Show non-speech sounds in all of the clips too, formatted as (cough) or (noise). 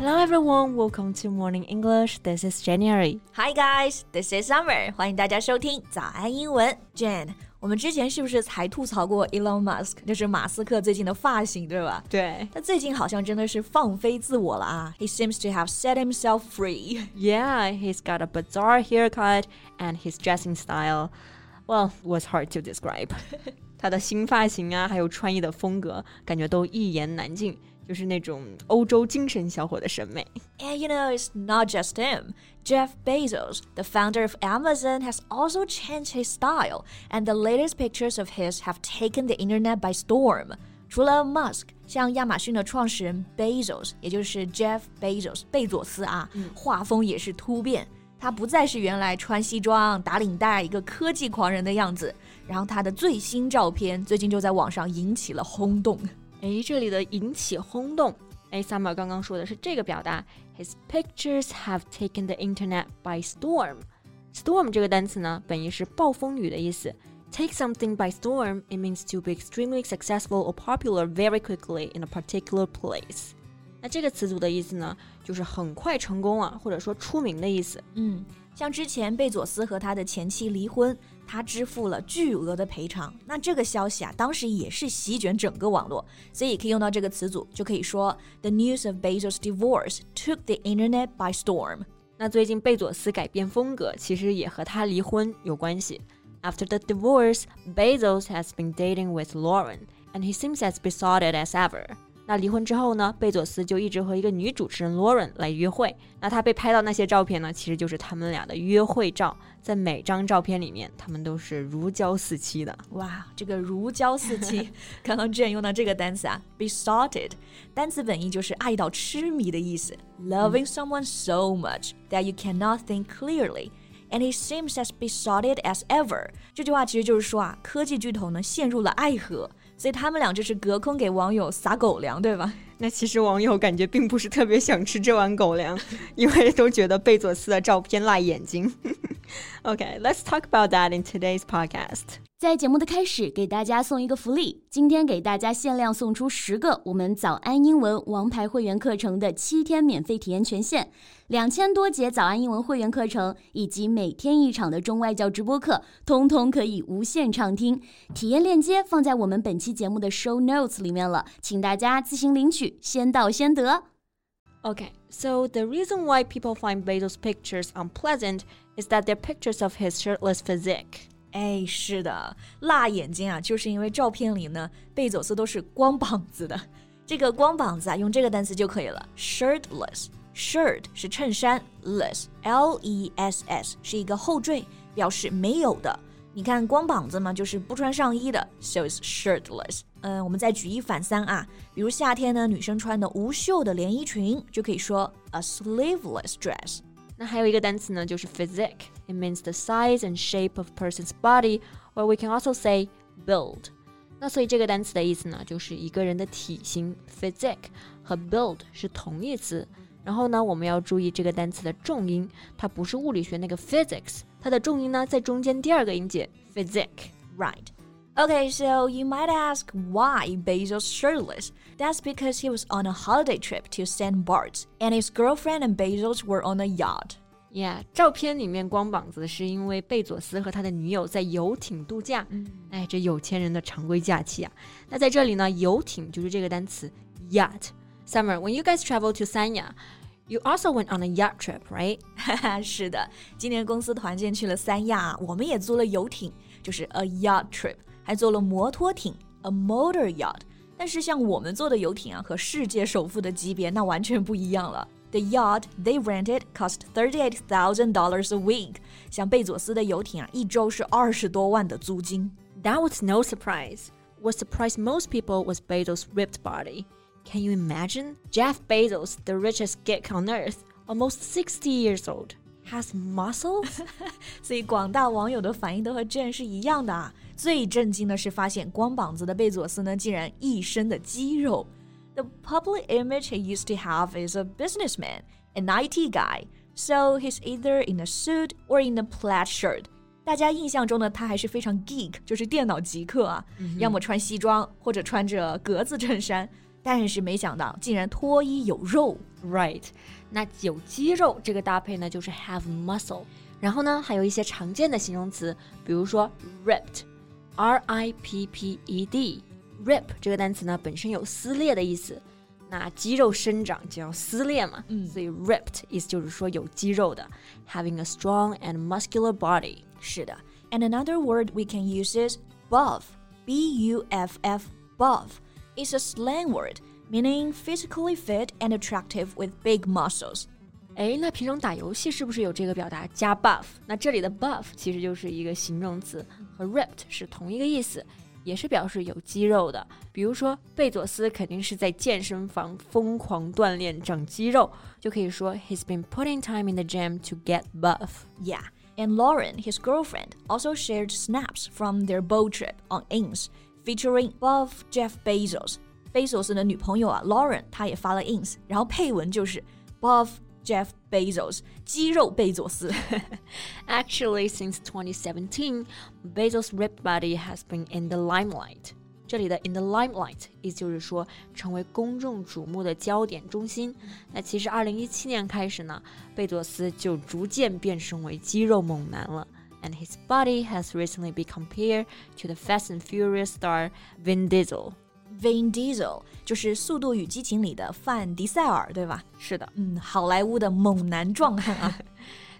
Hello everyone, welcome to Morning English. This is January. Hi guys, this is Summer. 欢迎大家收听早安英文。Jan，我们之前是不是才吐槽过 Elon Musk，就是马斯克最近的发型，对吧？对。他最近好像真的是放飞自我了啊。He seems to have set himself free. Yeah, he's got a bizarre haircut and his dressing style. Well, was hard to describe. (laughs) 他的新发型啊，还有穿衣的风格，感觉都一言难尽。 就是那种欧洲精神小伙的审美。And you know, it's not just him. Jeff Bezos, the founder of Amazon, has also changed his style, and the latest pictures of his have taken the internet by storm. 除了 Musk，像亚马逊的创始人 Bezos，也就是 Jeff Bezos 贝佐斯啊，画风也是突变。他不再是原来穿西装打领带一个科技狂人的样子，然后他的最新照片最近就在网上引起了轰动。哎，这里的引起轰动，哎，Summer 刚刚说的是这个表达，His pictures have taken the internet by storm。Storm 这个单词呢，本意是暴风雨的意思。Take something by storm, it means to be extremely successful or popular very quickly in a particular place。那这个词组的意思呢，就是很快成功啊，或者说出名的意思。嗯，像之前贝佐斯和他的前妻离婚。他支付了巨额的赔偿。那这个消息啊，当时也是席卷整个网络，所以可以用到这个词组，就可以说 The news of Bezos' divorce took the internet by storm。那最近贝佐斯改变风格，其实也和他离婚有关系。After the divorce, Bezos has been dating with Lauren, and he seems as besotted as ever. 那离婚之后呢，贝佐斯就一直和一个女主持人 Lauren 来约会。那他被拍到那些照片呢，其实就是他们俩的约会照。在每张照片里面，他们都是如胶似漆的。哇，这个如胶似漆，(laughs) 刚刚之前用到这个单词啊，besotted，单词本意就是爱到痴迷的意思，loving someone so much that you cannot think clearly。And he seems as besotted as ever。这句话其实就是说啊，科技巨头呢陷入了爱河。所以他们俩就是隔空给网友撒狗粮，对吧？那其实网友感觉并不是特别想吃这碗狗粮，因为都觉得贝佐斯的照片辣眼睛。(laughs) OK，let's talk about that in today's podcast. 在节目的开始，给大家送一个福利。今天给大家限量送出十个我们早安英文王牌会员课程的七天免费体验权限，两千多节早安英文会员课程以及每天一场的中外教直播课，通通可以无限畅听。体验链接放在我们本期节目的 show notes 里面了，请大家自行领取，先到先得。Okay, so the reason why people find Bezos' pictures unpleasant is that they're pictures of his shirtless physique. 哎，是的，辣眼睛啊，就是因为照片里呢，贝佐斯都是光膀子的。这个光膀子啊，用这个单词就可以了，shirtless。shirt (laughs) 是衬衫，less，l e s s 是一个后缀，表示没有的。你看光膀子嘛，就是不穿上衣的，so is shirtless。 嗯，我们再举一反三啊，比如夏天呢，女生穿的无袖的连衣裙，就可以说 a sleeveless dress。那还有一个单词呢，就是 physique。It means the size and shape of person's body, or we can also say build. 那所以这个单词的意思呢，就是一个人的体型 physique 和 build 是同义词。然后呢，我们要注意这个单词的重音，它不是物理学那个 physics，它的重音呢在中间第二个音节 physique。Right. Okay, so you might ask why Bezos' shirtless. That's because he was on a holiday trip to St. Bart's, and his girlfriend and Bezos were on a yacht. Yeah，照片里面光膀子是因为贝佐斯和他的女友在游艇度假。嗯、哎，这有钱人的常规假期啊。那在这里呢，游艇就是这个单词 yacht。Summer, when you guys travel to Sanya, You also went on a yacht trip, right? (laughs) a yacht trip。还坐了摩托艇，a motor yacht。但是像我们坐的游艇啊，和世界首富的级别那完全不一样了。The yacht they rented cost thirty-eight thousand dollars a week。像贝佐斯的游艇啊，一周是二十多万的租金。That was no surprise. What surprised most people was Bezos' ripped body. Can you imagine? Jeff Bezos, the richest geek on earth, almost 60 years old has muscles，所以广大网友的反应都和 Jane (laughs) 是一样的啊。最震惊的是发现光膀子的贝佐斯呢，竟然一身的肌肉。The public image he used to have is a businessman, an IT guy, so he's either in a suit or in a plaid shirt. 大家印象中呢，他还是非常 geek，就是电脑极客啊，要么穿西装或者穿着格子衬衫。 但是没想到竟然脱衣有肉。 Right，那有肌肉这个搭配呢，就是 have muscle。然后呢，还有一些常见的形容词，比如说 ripped，r i p p e d，rip 这个单词呢本身有撕裂的意思，那肌肉生长就要撕裂嘛，嗯所以 ripped 意思就是说有肌肉的，having a strong and muscular body。是的，and another word we can use is buff. B U F F buff is a slang word meaning physically fit and attractive with big muscles. 哎，那平常打游戏是不是有这个表达加 buff？那这里的 buff 其实就是一个形容词，和 ripped 是同一个意思，也是表示有肌肉的。比如说贝佐斯肯定是在健身房疯狂锻炼长肌肉，就可以说 He's been putting time in the gym to get buff。 Yeah. And Lauren, his girlfriend, also shared snaps from their boat trip on ins featuring Buff Jeff Bezos。Bezos 的女朋友啊，Lauren，她也发了 ins，然后配文就是 Buff Jeff Bezos，肌肉贝佐斯。Actually, (laughs) since 2017, Bezos' ripped body has been in the limelight。这里的 in the limelight 意思就是说成为公众瞩目的焦点中心。那其实，二零一七年开始呢，贝佐斯就逐渐变身为肌肉猛男了。And his body has recently been compared to the Fast and Furious star Vin Diesel. Vin Diesel 就是《速度与激情》里的范迪塞尔，对吧？是的。嗯，好莱坞的猛男壮汉啊。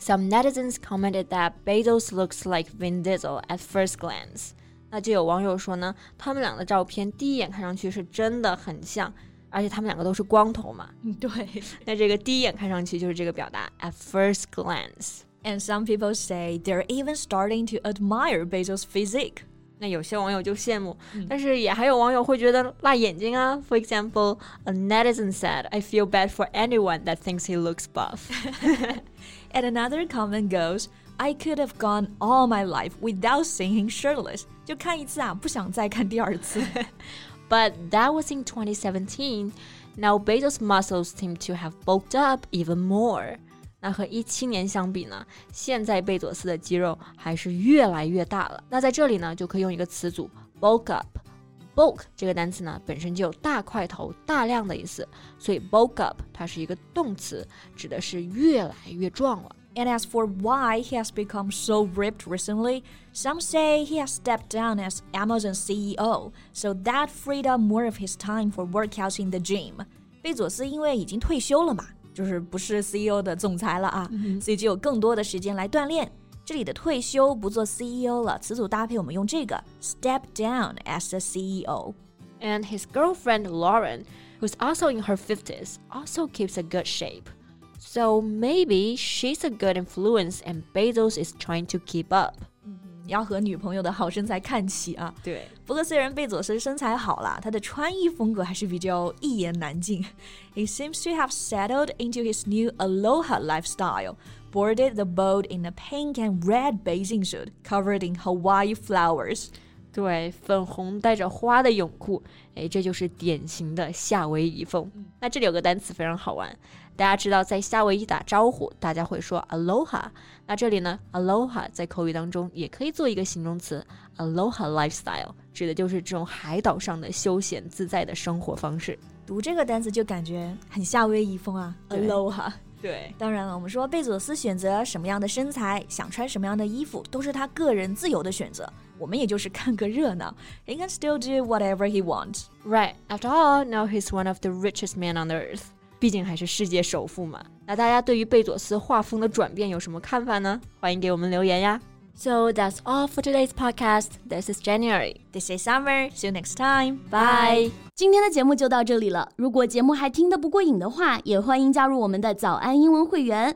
Some netizens (laughs) commented that Bezos looks like Vin Diesel at first glance. 那就有网友说呢，他们俩的照片第一眼看上去是真的很像，而且他们两个都是光头嘛。嗯，对。那这个第一眼看上去就是这个表达 at first glance。 And some people say they're even starting to admire Bezos' physique. 那有些网友就羡慕，但是也还有网友会觉得辣眼睛啊。For example, a netizen said, "I feel bad for anyone that thinks he looks buff." (laughs) And another comment goes, I could have gone all my life without seeing him shirtless. 就看一次啊，不想再看第二次。 But (laughs) that was in 2017. Now Bezos' muscles seem to have bulked up even more. 那和一七年相比呢，现在贝佐斯的肌肉还是越来越大了。那在这里呢，就可以用一个词组 bulk up。bulk 这个单词呢，本身就有大块头、大量的意思，所以 bulk up 它是一个动词，指的是越来越壮了。And as for why he has become so ripped recently, some say he has stepped down as Amazon CEO, so that freed up more of his time for workouts in the gym. 贝佐斯因为已经退休了嘛，就是不是 CEO 的总裁了啊，所以就有更多的时间来锻炼。这里的退休不做 CEO 了，词组搭配我们用这个 step down as the E CEO。 And his girlfriend Lauren, who's also in her 50s, also keeps a good shape. So maybe she's a good influence and Bezos is trying to keep up. 要和女朋友的好身材看齐啊！对，不过虽然贝佐斯身材好啦，他的穿衣风格还是比较一言难尽。He seems to have settled into his new Aloha lifestyle, boarded the boat in a pink and red bathing suit covered in Hawaii flowers. 对，粉红带着花的泳裤，哎，这就是典型的夏威夷风。那这里有个单词非常好玩，大家知道在夏威夷打招呼，大家会说 aloha。那这里呢，aloha 在口语当中也可以做一个形容词，aloha lifestyle，指的就是这种海岛上的休闲自在的生活方式。读这个单词就感觉很夏威夷风啊，Aloha。(laughs) 对，当然了，我们说贝佐斯选择什么样的身材，想穿什么样的衣服，都是他个人自由的选择。我们也就是看个热闹。He can still do whatever he wants. Right. After all, now he's one of the richest men on earth. 毕竟还是世界首富嘛。那大家对于贝佐斯画风的转变有什么看法呢？欢迎给我们留言呀。So that's all for today's podcast. This is January. This is Summer. See you next time. Bye. 今天的节目就到这里了。如果节目还听得不过瘾的话，也欢迎加入我们的早安英文会员。